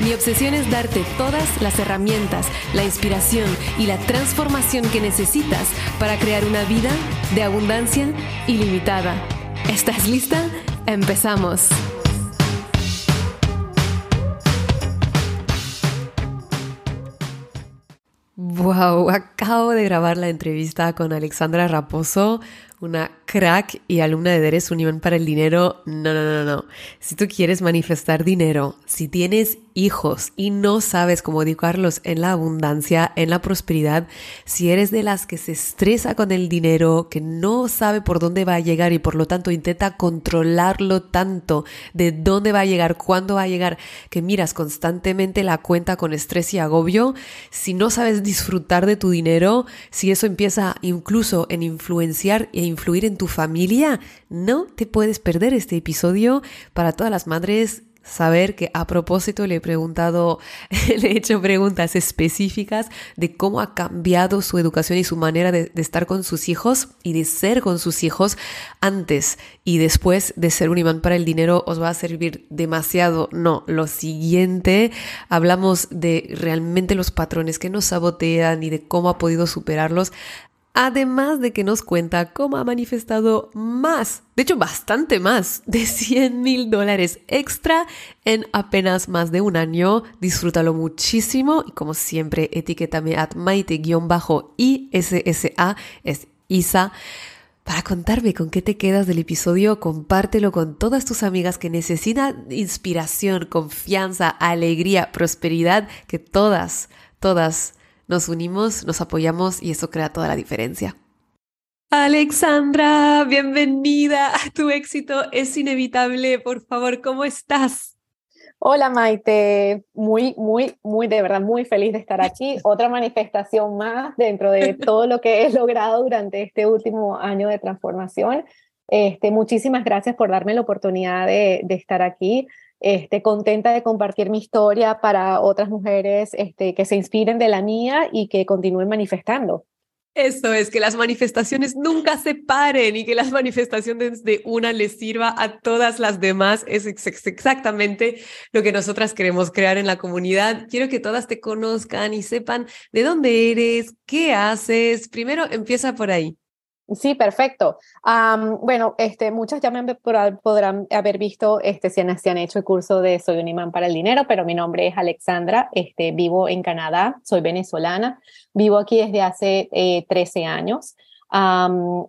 Mi obsesión es darte todas las herramientas, la inspiración y la transformación que necesitas para crear una vida de abundancia ilimitada. ¿Estás lista? Empezamos. Wow, acabo de grabar la entrevista con Alexandra Raposo, una crack y alumna de Deres Unión para el Dinero. No, no, no, no. Si tú quieres manifestar dinero, si tienes hijos y no sabes cómo educarlos en la abundancia, en la prosperidad, si eres de las que se estresa con el dinero, que no sabe por dónde va a llegar y por lo tanto intenta controlarlo tanto, de dónde va a llegar, cuándo va a llegar, que miras constantemente la cuenta con estrés y agobio, si no sabes disfrutar de tu dinero, si eso empieza incluso en influenciar e influir en tu familia, no te puedes perder este episodio para todas las madres saber que a propósito le he preguntado, le he hecho preguntas específicas de cómo ha cambiado su educación y su manera de, de, estar con sus hijos y de ser con sus hijos antes y después de ser un imán para el dinero os va a servir demasiado. No, lo siguiente, hablamos de realmente los patrones que nos sabotean y de cómo ha podido superarlos. Además de que nos cuenta cómo ha manifestado más, de hecho bastante más, de 100 mil dólares extra en apenas más de un año. Disfrútalo muchísimo y como siempre etiquétame at maite-issa, es Isa. Para contarme con qué te quedas del episodio, compártelo con todas tus amigas que necesitan inspiración, confianza, alegría, prosperidad, que todas, todas nos unimos, nos apoyamos y eso crea toda la diferencia. Alexandra, bienvenida a tu éxito, es inevitable. Por favor, ¿cómo estás? Hola Maite, muy, muy, muy, de verdad, muy feliz de estar aquí. Otra manifestación más dentro de todo lo que he logrado durante este último año de transformación. Este, muchísimas gracias por darme la oportunidad de, de estar aquí este, contenta de compartir mi historia para otras mujeres este, que se inspiren de la mía y que continúen manifestando. Eso es, que las manifestaciones nunca se paren y que las manifestaciones de una les sirva a todas las demás. Es exactamente lo que nosotras queremos crear en la comunidad. Quiero que todas te conozcan y sepan de dónde eres, qué haces. Primero empieza por ahí. Sí, perfecto. bueno, este, muchas ya me podrán haber visto este, si han, hecho el curso de Soy un imán para el dinero, pero mi nombre es Alexandra, este, vivo en Canadá, soy venezolana, vivo aquí desde hace 13 eh, años.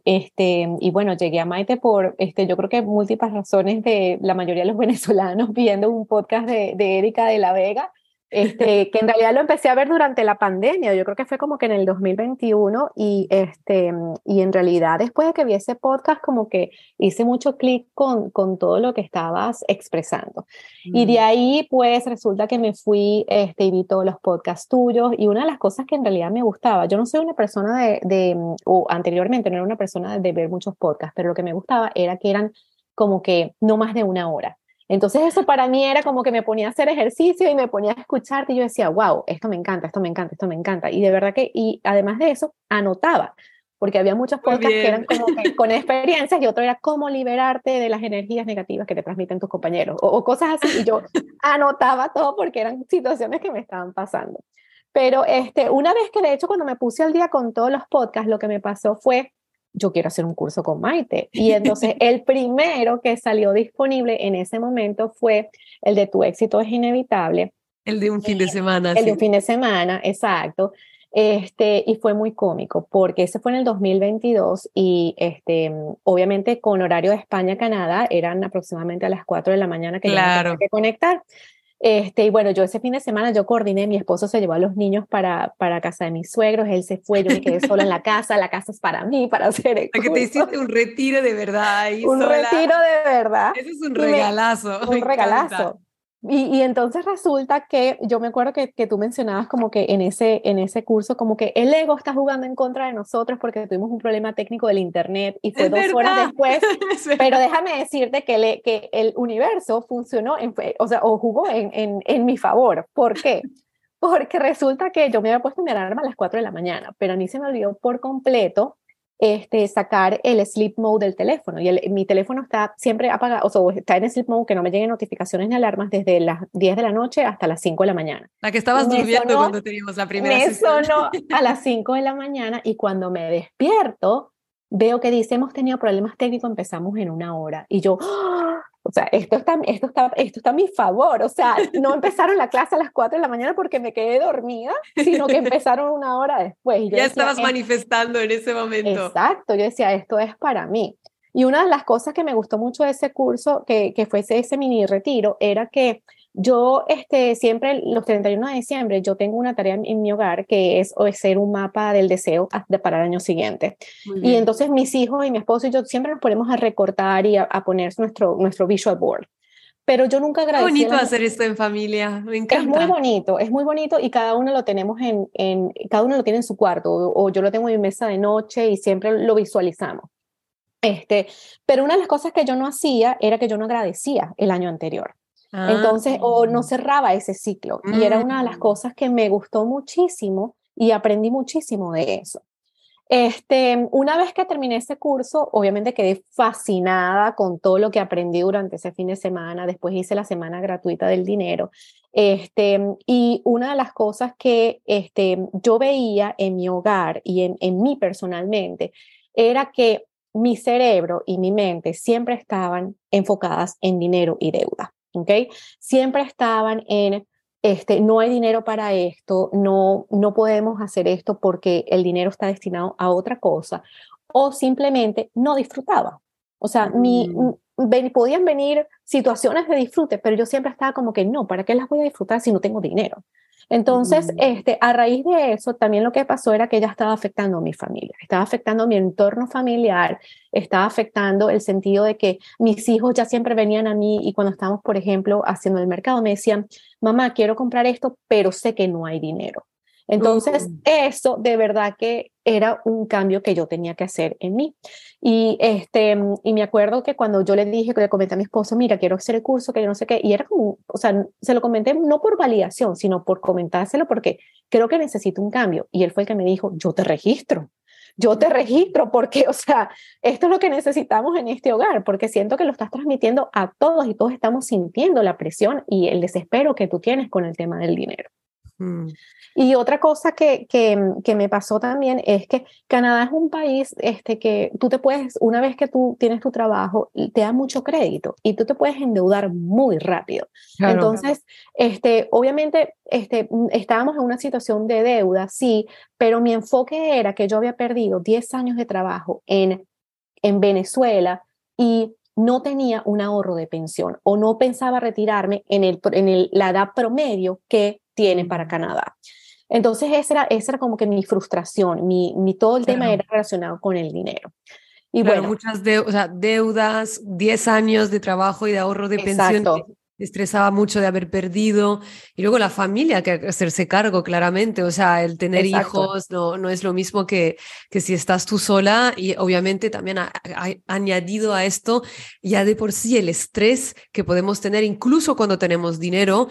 este, y bueno, llegué a Maite por, este, yo creo que múltiples razones de la mayoría de los venezolanos viendo un podcast de, de Erika de la Vega este, que en realidad lo empecé a ver durante la pandemia, yo creo que fue como que en el 2021 y, este, y en realidad después de que vi ese podcast como que hice mucho clic con, con todo lo que estabas expresando. Y de mm. ahí pues resulta que me fui este, y vi todos los podcasts tuyos y una de las cosas que en realidad me gustaba, yo no soy una persona de, de o anteriormente no era una persona de ver muchos podcasts, pero lo que me gustaba era que eran como que no más de una hora. Entonces eso para mí era como que me ponía a hacer ejercicio y me ponía a escucharte y yo decía, wow, esto me encanta, esto me encanta, esto me encanta. Y de verdad que, y además de eso, anotaba, porque había muchos podcasts que eran como que con experiencias y otro era cómo liberarte de las energías negativas que te transmiten tus compañeros o, cosas así. Y yo anotaba todo porque eran situaciones que me estaban pasando. Pero este, una vez que de hecho cuando me puse al día con todos los podcasts, lo que me pasó fue yo quiero hacer un curso con Maite. Y entonces el primero que salió disponible en ese momento fue el de Tu éxito es inevitable. El de un fin de semana. El de un fin de semana, exacto. Este, y fue muy cómico porque ese fue en el 2022 y este, obviamente con horario de España-Canadá eran aproximadamente a las 4 de la mañana que claro. que conectar. Este, y bueno, yo ese fin de semana yo coordiné, mi esposo se llevó a los niños para, para casa de mis suegros, él se fue, yo me quedé sola en la casa, la casa es para mí, para hacer el Que te hiciste un retiro de verdad Un retiro de verdad. Eso es un regalazo. un regalazo. Y, entonces resulta que yo me acuerdo que, que, tú mencionabas como que en ese, en ese curso, como que el ego está jugando en contra de nosotros porque tuvimos un problema técnico del Internet y fue dos horas después. pero déjame decirte que, le, que el universo funcionó, en, o sea, o jugó en, en, en mi favor. ¿Por qué? Porque resulta que yo me había puesto mi alarma a las 4 de la mañana, pero a mí se me olvidó por completo este, sacar el sleep mode del teléfono. Y mi teléfono está siempre apagado, o sea, está en sleep mode que no me lleguen notificaciones ni alarmas desde las 10 de la noche hasta las 5 de la mañana. La que estabas durmiendo cuando teníamos la primera Me sonó a las 5 de la mañana y cuando me despierto, veo que dice, hemos tenido problemas técnicos, empezamos en una hora. Y yo, ¡ah! O sea, esto está, esto, está, esto está a mi favor. O sea, no empezaron la clase a las 4 de la mañana porque me quedé dormida, sino que empezaron una hora después. ya estabas manifestando en ese momento. Exacto, yo decía, esto es para mí. Y una de las cosas que me gustó mucho de ese curso, que, que fue ese mini retiro, era que yo este, siempre, los 31 de diciembre, yo tengo una tarea en, mi hogar que es hacer un mapa del deseo para el año siguiente. Y entonces mis hijos y mi esposo y yo siempre nos ponemos a recortar y a, poner nuestro, nuestro visual board. Pero yo nunca agradecí. Es bonito hacer esto en familia, me encanta. Es muy bonito, es muy bonito y cada uno lo tenemos en, en cada uno lo tiene en su cuarto o, yo lo tengo en mi mesa de noche y siempre lo visualizamos. Este, pero una de las cosas que yo no hacía era que yo no agradecía el año anterior. Entonces, o no ah. cerraba ese ciclo. Y era una de las mm. cosas que me gustó muchísimo y aprendí muchísimo de eso. Este, una vez que terminé ese curso, obviamente quedé fascinada con todo lo que aprendí durante ese fin de semana. Después hice la semana gratuita del dinero. Este, y una de las cosas que este, yo veía en mi hogar y en, en mí personalmente era que mi cerebro y mi mente siempre estaban enfocadas en dinero y deuda. ¿Ok? Siempre estaban en, este, no hay dinero para esto, no, no podemos hacer esto porque el dinero está destinado a otra cosa, o simplemente no disfrutaba. O sea, mi, mm. podían venir situaciones de disfrute, pero yo siempre estaba como que no, ¿para qué las voy a disfrutar si no tengo dinero? Entonces, mm. este, a raíz de eso, también lo que pasó era que ella estaba afectando a mi familia, estaba afectando a mi entorno familiar, estaba afectando el sentido de que mis hijos ya siempre venían a mí y cuando estábamos, por ejemplo, haciendo el mercado, me decían, mamá, quiero comprar esto, pero sé que no hay dinero. Entonces, mm. eso de verdad que era un cambio que yo tenía que hacer en mí. Y, este, y me acuerdo que cuando yo le dije, que le comenté a mi esposo, mira, quiero hacer el curso, que yo no sé qué, y era como, o sea, se lo comenté no por validación, sino por comentárselo porque creo que necesito un cambio. Y él fue el que me dijo, yo te registro. Yo te registro porque, o sea, esto es lo que necesitamos en este hogar, porque siento que lo estás transmitiendo a todos y todos estamos sintiendo la presión y el desespero que tú tienes con el tema del dinero. Mm. Y otra cosa que, que, me pasó también es que Canadá es un país este, que tú te puedes, una vez que tú tienes tu trabajo, te da mucho crédito y tú te puedes endeudar muy rápido. Entonces, este, obviamente, este, estábamos en una situación de deuda, sí, pero mi enfoque era que yo había perdido 10 años de trabajo en, en Venezuela y no tenía un ahorro de pensión o no pensaba retirarme en, el, en el, la edad promedio que tiene para Canadá. Entonces, esa era, esa era como que mi frustración, mi, mi todo el tema era relacionado con el dinero. Y bueno, muchas deudas, 10 años de trabajo y de ahorro de pensión. Estresaba mucho de haber perdido. Y luego la familia, que hacerse cargo claramente. O sea, el tener hijos no, no es lo mismo que, que si estás tú sola. Y obviamente también ha, añadido a esto ya de por sí el estrés que podemos tener incluso cuando tenemos dinero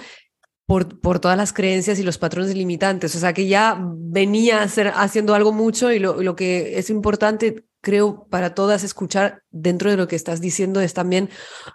por, por, todas las creencias y los patrones limitantes. O sea, que ya venía ser, haciendo algo mucho y lo, lo que es importante creo, para todas escuchar dentro de lo que estás diciendo es también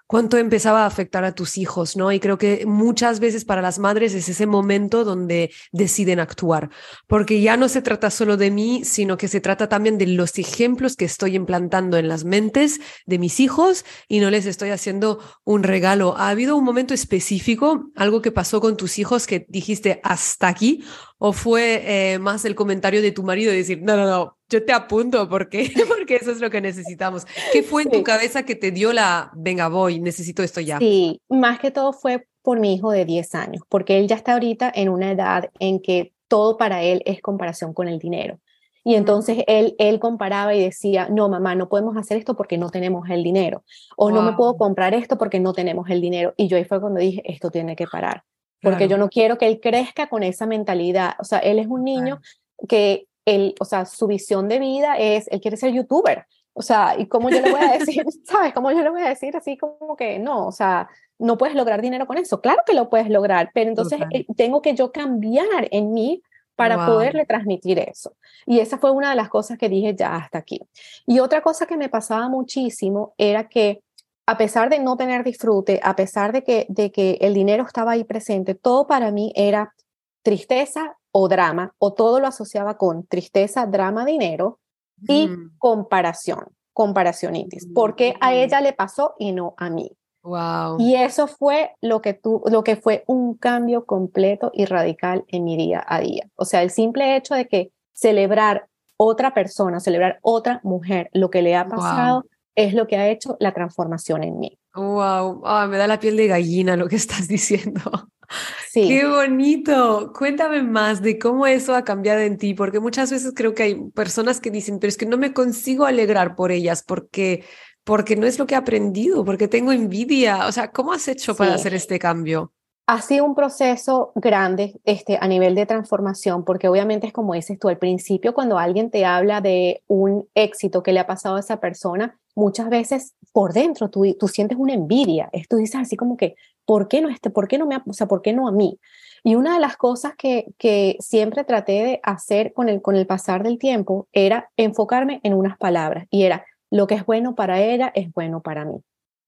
cuánto empezaba a afectar a tus hijos, ¿no? Y creo que muchas veces para las madres es ese momento donde deciden actuar, porque ya no se trata solo de mí, sino que se trata también de los ejemplos que estoy implantando en las mentes de mis hijos y no les estoy haciendo un regalo. ¿Ha habido un momento específico, algo que pasó con tus hijos que dijiste hasta aquí? ¿O fue eh, más el comentario de tu marido de decir, no, no, no, yo te apunto porque, porque eso es lo que necesitamos. ¿Qué fue en tu cabeza que te dio la, venga, voy, necesito esto ya? Sí, más que todo fue por mi hijo de 10 años, porque él ya está ahorita en una edad en que todo para él es comparación con el dinero. Y entonces él, él comparaba y decía, no, mamá, no podemos hacer esto porque no tenemos el dinero. O no me puedo comprar esto porque no tenemos el dinero. Y yo ahí fue cuando dije, esto tiene que parar. Porque yo no quiero que él crezca con esa mentalidad. O sea, él es un niño que él, o sea, su visión de vida es, él quiere ser youtuber. O sea, ¿y cómo yo le voy a decir, sabes? ¿Cómo yo le voy a decir así como que no? O sea, no puedes lograr dinero con eso. Claro que lo puedes lograr, pero entonces eh, tengo que yo cambiar en mí para poderle transmitir eso. Y esa fue una de las cosas que dije ya hasta aquí. Y otra cosa que me pasaba muchísimo era que a pesar de no tener disfrute, a pesar de que, de que el dinero estaba ahí presente, todo para mí era tristeza o drama, o todo lo asociaba con tristeza, drama, dinero y comparación, comparacionitis. ¿Por qué a ella le pasó y no a mí? Wow. Y eso fue lo que, tú, lo que fue un cambio completo y radical en mi día a día. O sea, el simple hecho de que celebrar otra persona, celebrar otra mujer, lo que le ha pasado, es lo que ha hecho la transformación en mí. Wow, me da la piel de gallina lo que estás diciendo. Sí. Qué bonito. Cuéntame más de cómo eso ha cambiado en ti, porque muchas veces creo que hay personas que dicen, pero es que no me consigo alegrar por ellas porque porque no es lo que he aprendido, porque tengo envidia. O sea, ¿cómo has hecho para hacer este cambio? Ha sido un proceso grande este, a nivel de transformación, porque obviamente es como dices tú al principio, cuando alguien te habla de un éxito que le ha pasado a esa persona, muchas veces por dentro tú, tú sientes una envidia. Tú dices así como que, ¿por qué no este? ¿Por qué no me, o sea, por qué no a mí? Y una de las cosas que, que siempre traté de hacer con el, con el pasar del tiempo era enfocarme en unas palabras y era, lo que es bueno para ella es bueno para mí.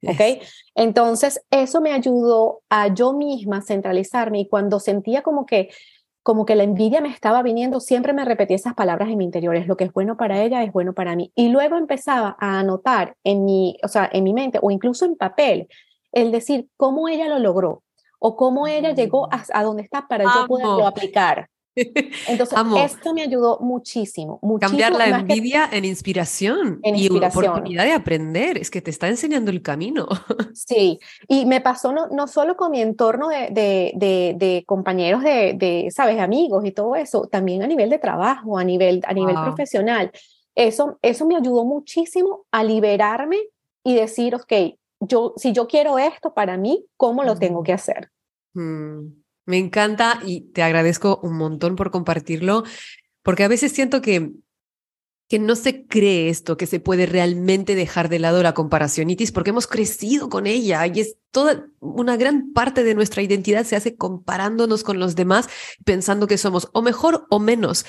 ¿Ok? Entonces, eso me ayudó a yo misma centralizarme y cuando sentía como que como que la envidia me estaba viniendo, siempre me repetía esas palabras en mi interior, es lo que es bueno para ella es bueno para mí. Y luego empezaba a anotar en mi, o sea, en mi mente o incluso en papel el decir cómo ella lo logró o cómo ella llegó a, a donde está para yo poderlo aplicar. Entonces, esto me ayudó muchísimo, muchísimo. Cambiar la envidia en inspiración en y una oportunidad de aprender, es que te está enseñando el camino. Sí, y me pasó no, no solo con mi entorno de, de, de, compañeros, de, de, ¿sabes?, amigos y todo eso, también a nivel de trabajo, a nivel, a nivel profesional. Eso, eso me ayudó muchísimo a liberarme y decir, ok, yo, si yo quiero esto para mí, ¿cómo lo tengo que hacer? Mm. Me encanta y te agradezco un montón por compartirlo, porque a veces siento que que no se cree esto, que se puede realmente dejar de lado la comparacionitis, porque hemos crecido con ella y es toda una gran parte de nuestra identidad se hace comparándonos con los demás, pensando que somos o mejor o menos.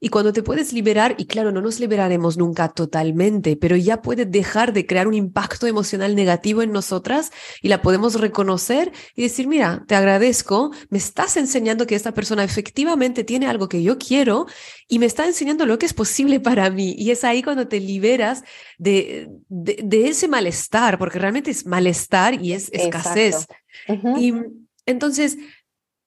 Y cuando te puedes liberar, y claro, no nos liberaremos nunca totalmente, pero ya puede dejar de crear un impacto emocional negativo en nosotras y la podemos reconocer y decir, mira, te agradezco, me estás enseñando que esta persona efectivamente tiene algo que yo quiero y me está enseñando lo que es posible para mí. Y es ahí cuando te liberas de, de, ese malestar, porque realmente es malestar y es escasez. Y entonces,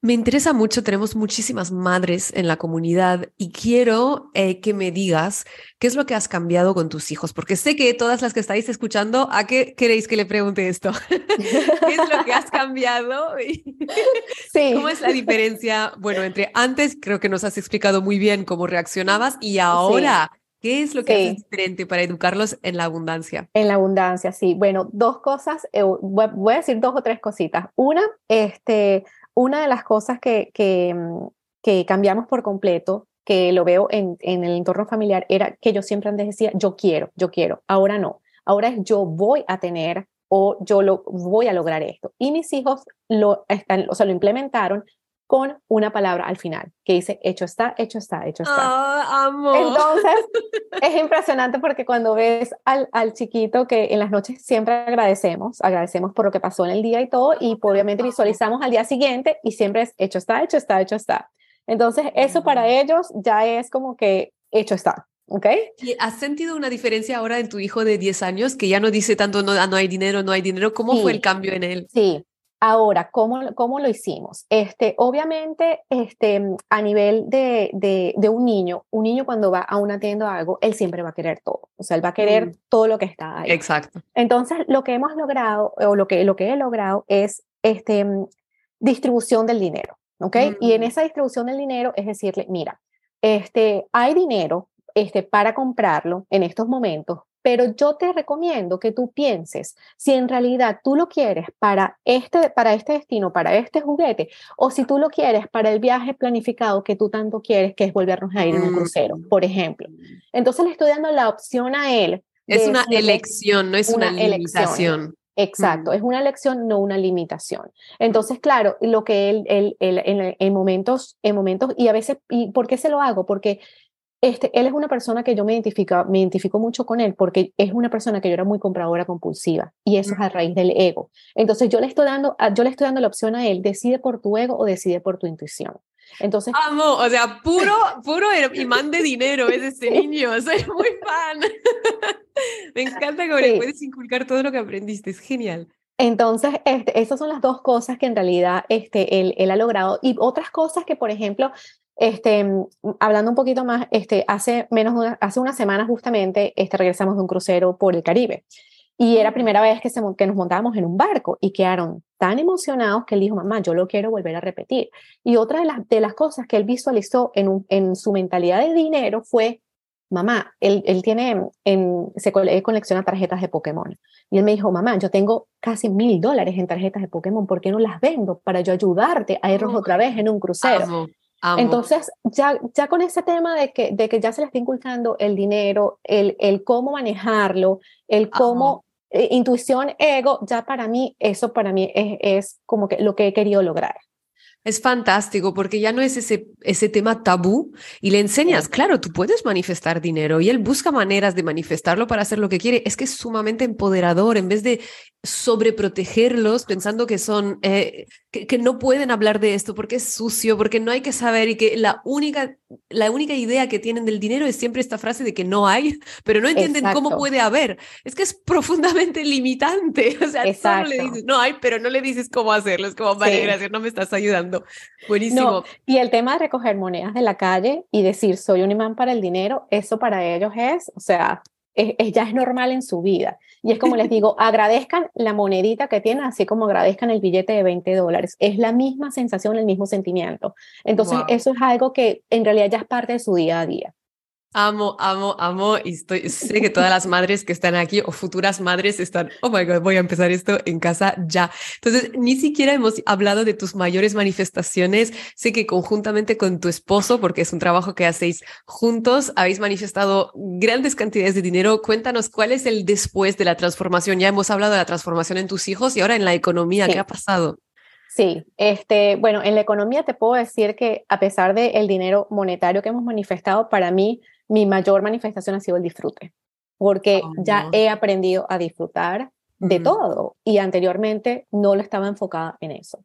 me interesa mucho, tenemos muchísimas madres en la comunidad y quiero eh, que me digas qué es lo que has cambiado con tus hijos, porque sé que todas las que estáis escuchando, ¿a qué queréis que le pregunte esto? ¿Qué es lo que has cambiado? sí. ¿Cómo es la diferencia? Bueno, entre antes creo que nos has explicado muy bien cómo reaccionabas y ahora... ¿Qué es lo que es diferente para educarlos en la abundancia? En la abundancia, sí. Bueno, dos cosas, eh, voy a decir dos o tres cositas. Una, este, una de las cosas que, mm, que, cambiamos por completo, que lo veo en, en, el entorno familiar, era que yo siempre antes decía, yo quiero, yo quiero, ahora no, ahora es yo voy a tener o yo lo voy a lograr esto. Y mis hijos lo, están, o sea, lo implementaron con una palabra al final, que dice, hecho está, hecho está, hecho está. Ah, Entonces, es impresionante porque cuando ves al, al, chiquito que en las noches siempre agradecemos, agradecemos por lo que pasó en el día y todo, y obviamente visualizamos al día siguiente y siempre es, hecho está, hecho está, hecho está. Entonces, eso para ellos ya es como que hecho está. ¿Ok? ¿Y has sentido una diferencia ahora en tu hijo de 10 años que ya no dice tanto no, no hay dinero, no hay dinero? ¿Cómo fue el cambio en él? Sí, Ahora, ¿cómo, ¿cómo, lo hicimos? Este, obviamente, este, a nivel de, de, un niño, un niño cuando va a una tienda o algo, él siempre va a querer todo. O sea, él va a querer mm. todo lo que está ahí. Exacto. Entonces, lo que hemos logrado, o lo que, lo que he logrado es este, distribución del dinero. ¿Ok? Y en mm. esa distribución del dinero es decirle, mira, este, hay dinero este, para comprarlo en estos momentos, pero yo te recomiendo que tú pienses si en realidad tú lo quieres para este, para este destino, para este juguete, o si tú lo quieres para el viaje planificado que tú tanto quieres, que es volvernos a ir en un mm. crucero, por ejemplo. Entonces le estoy dando la opción a él. Es una elección, no es una, limitación. Exacto, mm. es una elección, no una limitación. Entonces, claro, lo que él, él, él en, en, momentos, en momentos, y a veces, ¿y por qué se lo hago? Porque este, él es una persona que yo me identifico, me identifico mucho con él porque es una persona que yo era muy compradora compulsiva y eso es a raíz del ego. Entonces yo le estoy dando, yo le estoy dando la opción a él, decide por tu ego o decide por tu intuición. Entonces, amo, o sea, puro, puro imán de dinero es este niño, soy muy fan. me encanta cómo le puedes inculcar todo lo que aprendiste, es genial. Entonces, este, esas son las dos cosas que en realidad este, él, él, ha logrado. Y otras cosas que, por ejemplo, este, hablando un poquito más, este, hace menos una, hace una semana justamente este, regresamos de un crucero por el Caribe y era primera vez que, se, que nos montábamos en un barco y quedaron tan emocionados que él dijo, mamá, yo lo quiero volver a repetir. Y otra de las, de las cosas que él visualizó en, un, en su mentalidad de dinero fue, mamá, él, él tiene, en, se colecciona tarjetas de Pokémon. Y él me dijo, mamá, yo tengo casi mil dólares en tarjetas de Pokémon, ¿por qué no las vendo para yo ayudarte a irnos otra vez en un crucero? Entonces, ya, ya con ese tema de que, de que ya se le está inculcando el dinero, el, el cómo manejarlo, el cómo, eh, intuición, ego, ya para mí, eso para mí es, es como que lo que he querido lograr. Es fantástico porque ya no es ese, ese tema tabú y le enseñas, claro, tú puedes manifestar dinero y él busca maneras de manifestarlo para hacer lo que quiere. Es que es sumamente empoderador en vez de sobreprotegerlos pensando que son, eh, que, no pueden hablar de esto porque es sucio, porque no hay que saber y que la única, la única idea que tienen del dinero es siempre esta frase de que no hay, pero no entienden cómo puede haber. Es que es profundamente limitante. O sea, solo le dices, no hay, pero no le dices cómo hacerlo. Es como, vale, gracias, no me estás ayudando. Buenísimo. Y el tema de recoger monedas de la calle y decir, soy un imán para el dinero, eso para ellos es, o sea, ya es normal en su vida. Y es como les digo, agradezcan la monedita que tienen, así como agradezcan el billete de 20 dólares. Es la misma sensación, el mismo sentimiento. Entonces, eso es algo que en realidad ya es parte de su día a día. Amo, amo, amo. Y estoy, sé que todas las madres que están aquí o futuras madres están, oh my God, voy a empezar esto en casa ya. Entonces, ni siquiera hemos hablado de tus mayores manifestaciones. Sé que conjuntamente con tu esposo, porque es un trabajo que hacéis juntos, habéis manifestado grandes cantidades de dinero. Cuéntanos cuál es el después de la transformación. Ya hemos hablado de la transformación en tus hijos y ahora en la economía. ¿Qué ha pasado? Sí, este, bueno, en la economía te puedo decir que a pesar del dinero monetario que hemos manifestado, para mí mi mayor manifestación ha sido el disfrute, porque oh, ya he aprendido a disfrutar de todo y anteriormente no lo estaba enfocada en eso.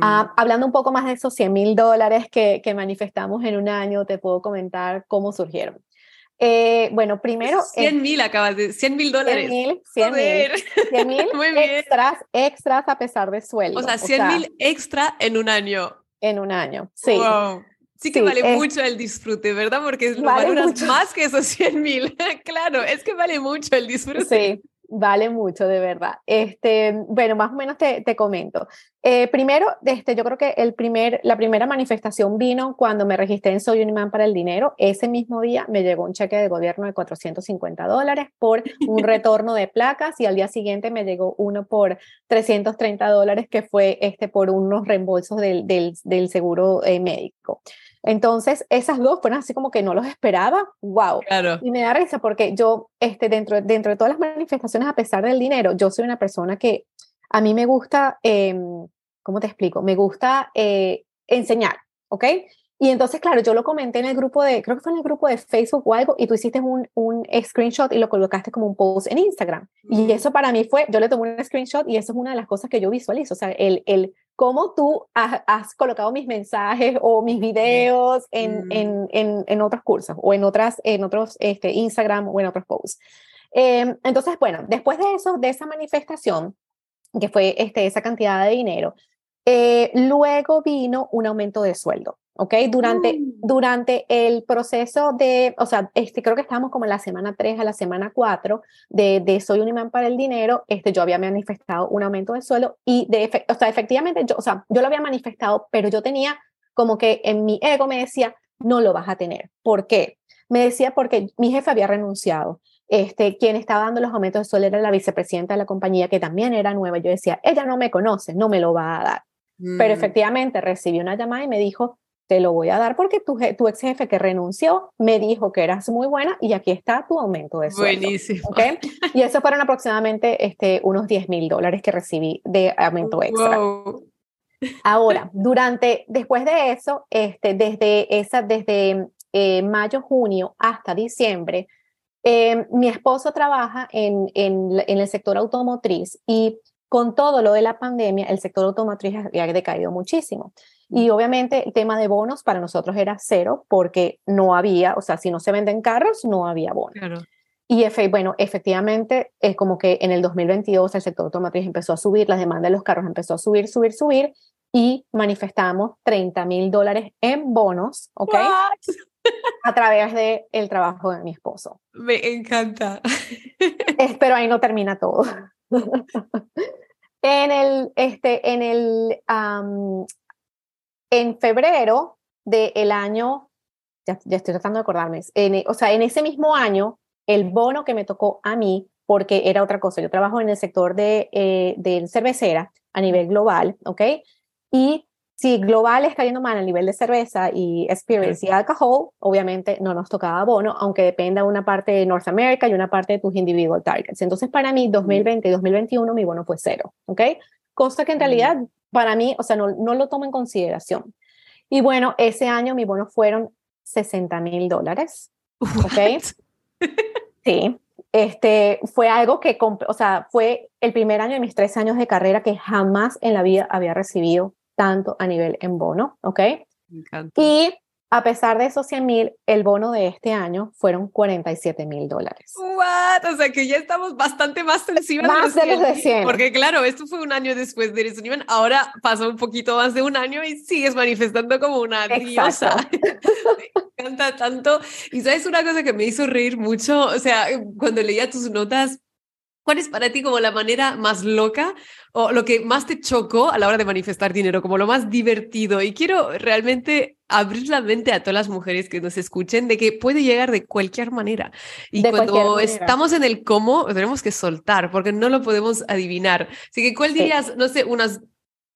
Ah, mm. hablando un poco más de esos 100 mil dólares que, que, manifestamos en un año, te puedo comentar cómo surgieron. Eh, bueno, primero... 100 mil acabas de... 100 mil dólares. 100 mil, 100 mil extras, extras a pesar de sueldo. O sea, 100 mil extra en un año. En un año, sí. Sí que vale mucho el disfrute, ¿verdad? Porque lo vale valoras más que esos 100 mil. claro, es que vale mucho el disfrute. Sí, vale mucho, de verdad. Este, bueno, más o menos te, te comento. Eh, primero, este, yo creo que el primer, la primera manifestación vino cuando me registré en Soy un imán para el dinero. Ese mismo día me llegó un cheque de gobierno de 450 dólares por un retorno de placas y al día siguiente me llegó uno por 330 dólares que fue este, por unos reembolsos del, del, del seguro eh, médico. Entonces, esas dos fueron así como que no los esperaba, wow. Claro. Y me da risa porque yo, este, dentro, dentro de todas las manifestaciones, a pesar del dinero, yo soy una persona que a mí me gusta, eh, ¿cómo te explico? Me gusta eh, enseñar, ¿ok? Y entonces, claro, yo lo comenté en el grupo de, creo que fue en el grupo de Facebook o algo, y tú hiciste un, un screenshot y lo colocaste como un post en Instagram. Y eso para mí fue, yo le tomé un screenshot y eso es una de las cosas que yo visualizo, o sea, el, el cómo tú has, colocado mis mensajes o mis videos en, mm. en, en, en, otros cursos o en, otras, en otros este, Instagram o en otros posts. Em, entonces, bueno, después de eso, de esa manifestación, que fue este, esa cantidad de dinero, eh, luego vino un aumento de sueldo. ¿ok? Durante, mm. durante el proceso de, o sea, este, creo que estábamos como en la semana 3 a la semana 4 de, de Soy un imán para el dinero, este, yo había manifestado un aumento de sueldo y, de, o sea, efectivamente, yo, o sea, yo lo había manifestado, pero yo tenía como que en mi ego me decía, no lo vas a tener. ¿Por qué? Me decía porque mi jefe había renunciado. Este, quien estaba dando los aumentos de sueldo era la vicepresidenta de la compañía, que también era nueva. Yo decía, ella no me conoce, no me lo va a dar. Pero mm. efectivamente recibí una llamada y me dijo, te lo voy a dar porque tu, tu ex jefe que renunció me dijo que eras muy buena y aquí está tu aumento de sueldo. Buenísimo. ¿okay? Y eso fueron aproximadamente este, unos 10 mil dólares que recibí de aumento extra. Ahora, durante, después de eso, este, desde, esa, desde eh, mayo, junio hasta diciembre, eh, mi esposo trabaja en, en, en, el sector automotriz y con todo lo de la pandemia, el sector automotriz había decaído muchísimo. Y obviamente el tema de bonos para nosotros era cero porque no había, o sea, si no se venden carros, no había bonos. Claro. Y bueno, efectivamente es como que en el 2022 el sector automotriz empezó a subir, la demanda de los carros empezó a subir, subir, subir y manifestamos 30 mil dólares en bonos, ¿ok? A través del el trabajo de mi esposo. Me encanta. Pero ahí no termina todo. en el, este, en el, en febrero del año, ya, estoy tratando de acordarme, en, o sea, en ese mismo año, el bono que me tocó a mí, porque era otra cosa, yo trabajo en el sector de, eh, de cervecera a nivel global, ¿ok? Y si global está yendo mal a nivel de cerveza y spirits y alcohol, obviamente no nos tocaba bono, aunque dependa una parte de North America y una parte de tus individual targets. Entonces, para mí, 2020 y 2021, mi bono fue cero, ¿ok? Cosa que en realidad para mí, o sea, no, no lo tomo en consideración. Y bueno, ese año mi bono fueron 60 mil dólares. ¿Ok? sí. Este, fue algo que, o sea, fue el primer año de mis tres años de carrera que jamás en la vida había recibido tanto a nivel en bono, ¿ok? Y a pesar de esos 100 mil, el bono de este año fueron 47 mil dólares. ¿What? O sea que ya estamos bastante más encima más de los, de 100, Porque claro, esto fue un año después de Eres ahora pasó un poquito más de un año y sigues manifestando como una diosa. me encanta tanto. Y sabes una cosa que me hizo reír mucho, o sea, cuando leía tus notas, ¿Cuál es para ti como la manera más loca o lo que más te chocó a la hora de manifestar dinero, como lo más divertido? Y quiero realmente abrir la mente a todas las mujeres que nos escuchen de que puede llegar de cualquier manera. Y cuando estamos en el cómo, tenemos que soltar porque no lo podemos adivinar. Así que, ¿cuál dirías, no sé, unas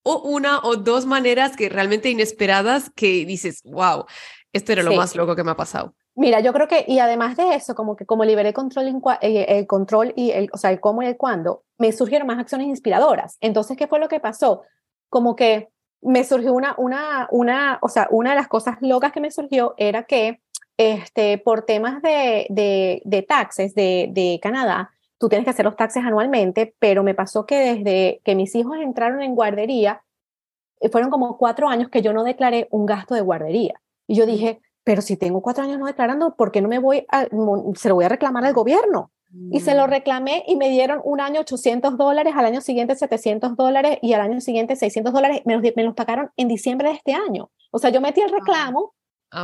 o una o dos maneras que realmente inesperadas que dices, wow, esto era lo más loco que me ha pasado? Mira, yo creo que, y además de eso, como que como liberé control eh, el control y el, o sea, el cómo y el cuándo, me surgieron más acciones inspiradoras. Entonces, ¿qué fue lo que pasó? Como que me surgió una, una, una, o sea, una de las cosas locas que me surgió era que, este, por temas de, de, de taxes de, de Canadá, tú tienes que hacer los taxes anualmente, pero me pasó que desde que mis hijos entraron en guardería, eh, fueron como cuatro años que yo no declaré un gasto de guardería. Y yo dije, pero si tengo cuatro años no declarando, ¿por qué no me voy a, se lo voy a reclamar al gobierno? Y se lo mm. reclamé y me dieron un año 800 dólares, al año siguiente 700 dólares y al año siguiente 600 dólares. Me los, me los pagaron en diciembre de este año. O sea, yo metí el reclamo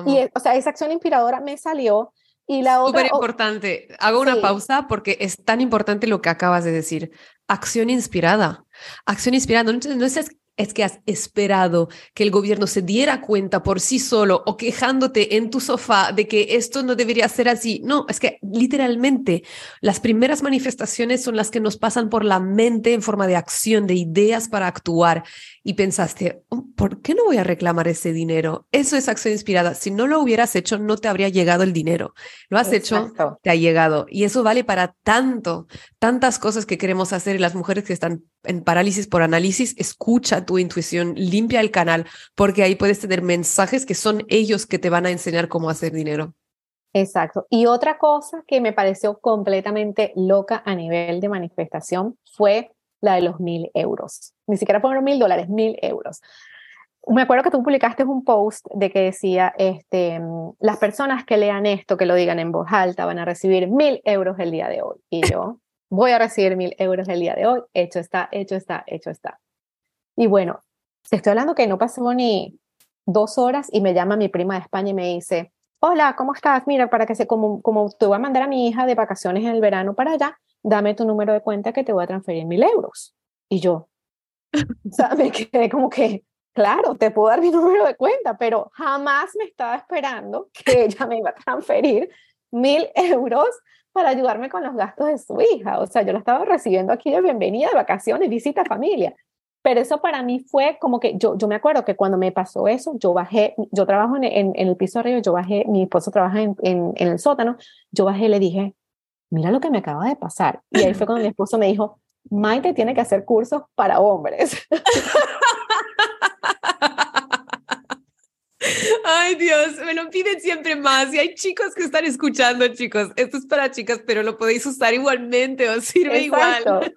y, o sea, esa acción inspiradora me salió. Y la otra. Súper importante. Hago una pausa porque es tan importante lo que acabas de decir. Acción inspirada. Acción inspirada. No, no es es que has esperado que el gobierno se diera cuenta por sí solo o quejándote en tu sofá de que esto no debería ser así. No, es que literalmente las primeras manifestaciones son las que nos pasan por la mente en forma de acción, de ideas para actuar. Y pensaste, oh, ¿por qué no voy a reclamar ese dinero? Eso es acción inspirada. Si no lo hubieras hecho, no te habría llegado el dinero. Lo has hecho, te ha llegado. Y eso vale para tanto, tantas cosas que queremos hacer. Y las mujeres que están en parálisis por análisis, escucha tu intuición, limpia el canal, porque ahí puedes tener mensajes que son ellos que te van a enseñar cómo hacer dinero. Exacto. Y otra cosa que me pareció completamente loca a nivel de manifestación fue la de los mil euros. Ni siquiera fueron mil dólares, mil euros. Me acuerdo que tú publicaste un post de que decía, este, las personas que lean esto, que lo digan en voz alta, van a recibir mil euros el día de hoy. Y yo, voy a recibir mil euros el día de hoy, hecho está, hecho está, hecho está. Y bueno, te estoy hablando que no pasó ni dos horas y me llama mi prima de España y me dice, hola, ¿cómo estás? Mira, para que se, como, como te voy a mandar a mi hija de vacaciones en el verano para allá, dame tu número de cuenta que te voy a transferir mil euros. Y yo, o sea, me quedé como que, claro, te puedo dar mi número de cuenta, pero jamás me estaba esperando que ella me iba a transferir mil euros para ayudarme con los gastos de su hija. O sea, yo la estaba recibiendo aquí de bienvenida, de vacaciones, visita familia. Pero eso para mí fue como que yo, yo me acuerdo que cuando me pasó eso, yo bajé, yo trabajo en, en, el piso arriba, yo bajé, mi esposo trabaja en, en, el sótano, yo bajé y le dije, mira lo que me acaba de pasar. Y ahí fue cuando mi esposo me dijo, Maite tiene que hacer cursos para hombres. Ay, Dios, me lo piden siempre más. Y hay chicos que están escuchando, chicos. Esto es para chicas, pero lo podéis usar igualmente, o sirve igual.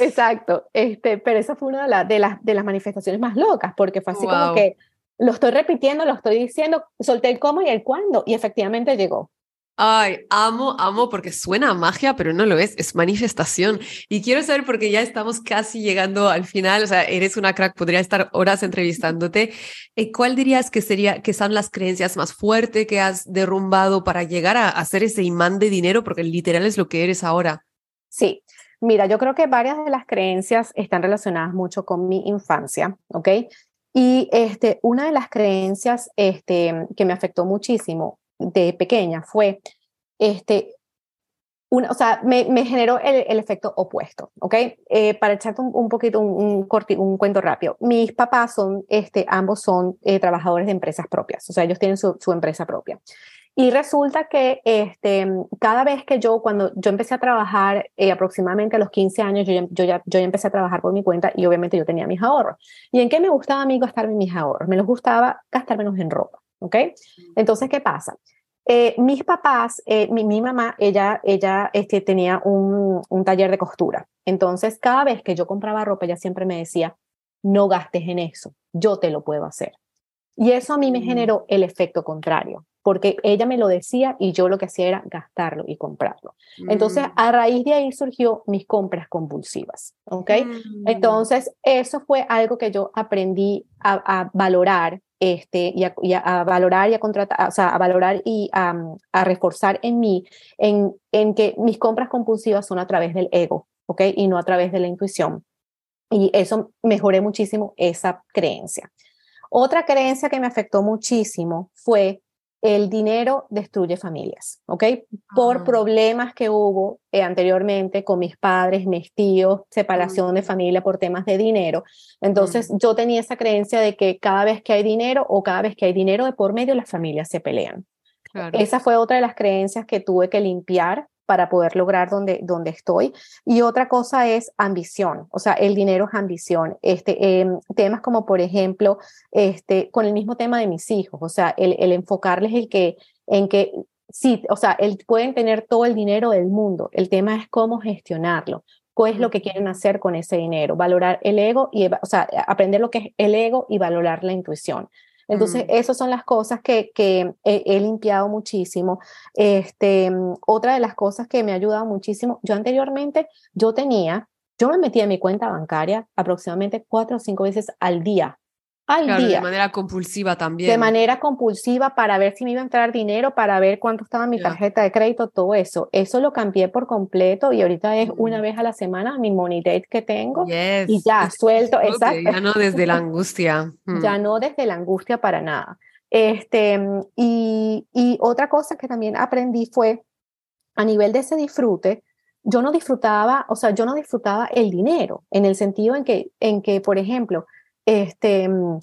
Exacto. Este, pero esa fue una de, la, de, las, de las manifestaciones más locas, porque fue así como que lo estoy repitiendo, lo estoy diciendo, solté el cómo y el cuándo, y efectivamente llegó. Ay, amo, amo, porque suena magia, pero no lo es, es manifestación. Y quiero saber, porque ya estamos casi llegando al final, o sea, eres una crack, podría estar horas entrevistándote. Eh, ¿Cuál dirías que sería, que son las creencias más fuertes que has derrumbado para llegar a hacer ese imán de dinero? Porque literal es lo que eres ahora. Sí, mira, yo creo que varias de las creencias están relacionadas mucho con mi infancia, ¿ok? Y este, una de las creencias este, que me afectó muchísimo de pequeña fue, este, una, o sea, me, me generó el, el, efecto opuesto, ¿ok? Eh, para echarte un, poquito, un, un, un, cuento rápido. Mis papás son, este, ambos son eh, trabajadores de empresas propias, o sea, ellos tienen su, su empresa propia. Y resulta que este, cada vez que yo, cuando yo empecé a trabajar, eh, aproximadamente a los 15 años, yo yo, ya, yo ya empecé a trabajar por mi cuenta y obviamente yo tenía mis ahorros. ¿Y en qué me gustaba a mí gastarme mis ahorros? Me los gustaba gastar menos en ropa. ¿ok? Entonces, ¿qué pasa? Eh, mis papás, eh, mi, mi, mamá, ella, ella este, tenía un, un, taller de costura. Entonces, cada vez que yo compraba ropa, ella siempre me decía, no gastes en eso, yo te lo puedo hacer. Y eso a mí me mm. generó el efecto contrario, porque ella me lo decía y yo lo que hacía era gastarlo y comprarlo. Entonces, mm. a raíz de ahí surgió mis compras compulsivas, ¿ok? Mm. Entonces, eso fue algo que yo aprendí a, a valorar este, y, a, valorar y a contratar, o sea, a valorar y a, reforzar en mí, en, en que mis compras compulsivas son a través del ego, ¿ok? Y no a través de la intuición. Y eso mejoré muchísimo esa creencia. Otra creencia que me afectó muchísimo fue el dinero destruye familias, ¿ok? Por ah. problemas que hubo eh, anteriormente con mis padres, mis tíos, separación de familia por temas de dinero. Entonces yo tenía esa creencia de que cada vez que hay dinero o cada vez que hay dinero de por medio, las familias se pelean. Esa fue otra de las creencias que tuve que limpiar para poder lograr donde, donde estoy. Y otra cosa es ambición, o sea, el dinero es ambición. Este, em, temas como, por ejemplo, este, con el mismo tema de mis hijos, o sea, el, el enfocarles el que, en que sí, o sea, el, pueden tener todo el dinero del mundo, el tema es cómo gestionarlo, qué es lo que quieren hacer con ese dinero, valorar el ego y, o sea, aprender lo que es el ego y valorar la intuición. Entonces, mm. esas son las cosas que, que he, limpiado muchísimo. Este, otra de las cosas que me ha ayudado muchísimo, yo anteriormente, yo tenía, yo me metía en mi cuenta bancaria aproximadamente cuatro o cinco veces al día al día. De manera compulsiva también. De manera compulsiva para ver si me iba a entrar dinero, para ver cuánto estaba mi tarjeta de crédito, todo eso. Eso lo cambié por completo y ahorita es una mm. vez a la semana mi money date que tengo y ya suelto. Exacto. Ya no desde la angustia. Ya mm. no desde la angustia para nada. Este, y, y otra cosa que también aprendí fue a nivel de ese disfrute, yo no disfrutaba, o sea, yo no disfrutaba el dinero, en el sentido en que, en que por ejemplo, este, mm,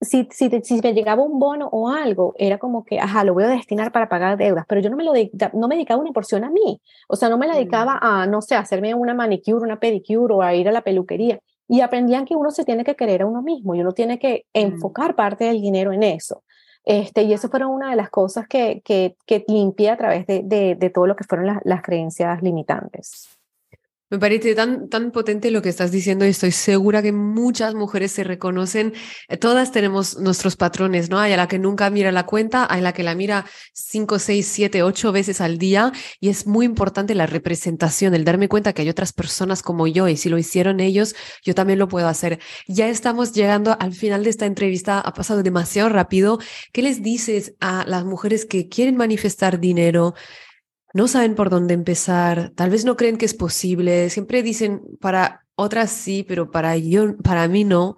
si, si, si, me llegaba un bono o algo, era como que, ajá, lo voy a destinar para pagar deudas, pero yo no me, lo no me dedicaba una porción a mí, o sea, no me la dedicaba mm. a, no sé, hacerme una manicure, una pedicure o a ir a la peluquería. Y aprendían que uno se tiene que querer a uno mismo y uno tiene que mm. enfocar parte del dinero en eso. Este, y eso fueron una de las cosas que, que, que limpié a través de, de, de todo lo que fueron las, las creencias limitantes. Me parece tan, tan potente lo que estás diciendo y estoy segura que muchas mujeres se reconocen. Eh, todas tenemos nuestros patrones, ¿no? Hay a la que nunca mira la cuenta, hay la que la mira cinco, seis, siete, ocho veces al día y es muy importante la representación, el darme cuenta que hay otras personas como yo y si lo hicieron ellos, yo también lo puedo hacer. Ya estamos llegando al final de esta entrevista, ha pasado demasiado rápido. ¿Qué les dices a las mujeres que quieren manifestar dinero? No saben por dónde empezar, tal vez no creen que es posible, siempre dicen para otras sí, pero para yo, para mí no.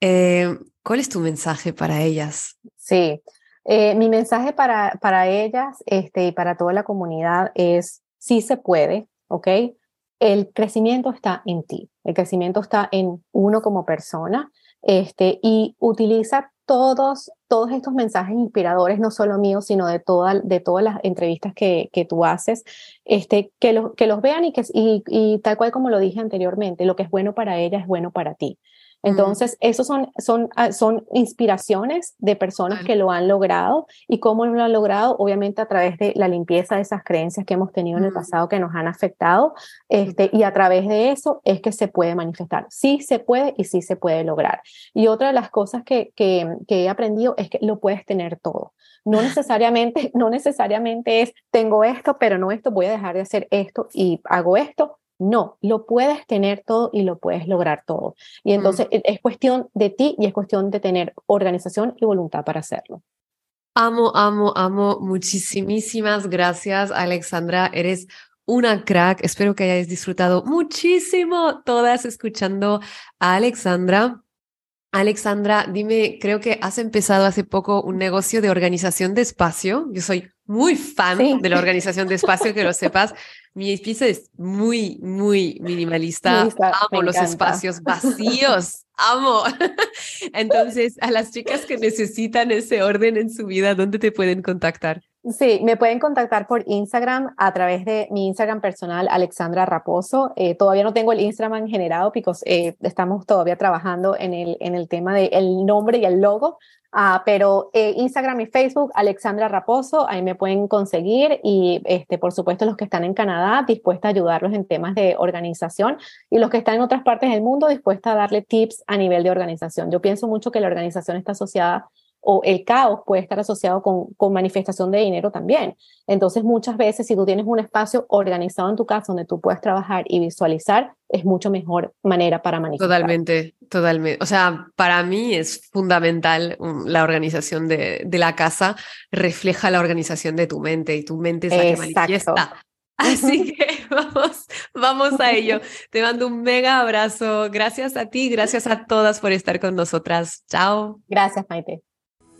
Eh, ¿Cuál es tu mensaje para ellas? Sí, eh, mi mensaje para, para ellas este, y para toda la comunidad es, sí se puede, ¿ok? El crecimiento está en ti, el crecimiento está en uno como persona este, y utiliza todos, todos estos mensajes inspiradores, no solo míos, sino de, toda, de todas las entrevistas que, que tú haces, este, que, los que los vean y, que, y tal cual como lo dije anteriormente, lo que es bueno para ella es bueno para ti. Entonces, esos son, son, ah, son inspiraciones de personas que lo han logrado y cómo lo han logrado, obviamente a través de la limpieza de esas creencias que hemos tenido en el pasado que nos han afectado, este, y a través de eso es que se puede manifestar. Sí se puede y sí se puede lograr. Y otra de las cosas que, que, que he aprendido es que lo puedes tener todo. No necesariamente, no necesariamente es tengo esto, pero no esto, voy a dejar de hacer esto y hago esto no, lo puedes tener todo y lo puedes lograr todo. Y mm. entonces e, es cuestión de ti y es cuestión de tener organización y voluntad para hacerlo. Amo, amo, amo. Muchísimas gracias, Alexandra. Eres una crack. Espero que hayáis disfrutado muchísimo todas escuchando a Alexandra. Alexandra, dime, creo que has empezado hace poco un negocio de organización de espacio. Yo soy muy fan de la organización de espacio, que lo sepas. Mi pieza es muy, muy minimalista. Amo los espacios vacíos. Amo. Entonces, a las chicas que necesitan ese orden en su vida, ¿dónde te pueden contactar? Sí, me pueden contactar por Instagram a través de mi Instagram personal, Alexandra Raposo. Eh, todavía no tengo el Instagram generado, porque eh, estamos todavía trabajando en el, en el tema del nombre y el logo, Ah, pero eh, Instagram y Facebook, Alexandra Raposo, ahí me pueden conseguir y este, por supuesto los que están en Canadá, dispuesta a ayudarlos en temas de organización y los que están en otras partes del mundo, dispuesta a darle tips a nivel de organización. Yo pienso mucho que la organización está asociada o el caos puede estar asociado con, con, manifestación de dinero también. Entonces, muchas veces, si tú tienes un espacio organizado en tu casa donde tú puedes trabajar y visualizar, es mucho mejor manera para manifestar. Totalmente, totalmente. O sea, para mí es fundamental um, la organización de, de la casa, refleja la organización de tu mente y tu mente es la que manifiesta. Así que vamos, vamos a ello. Te mando un mega abrazo. Gracias a ti, gracias a todas por estar con nosotras. Chao. Gracias, Maite.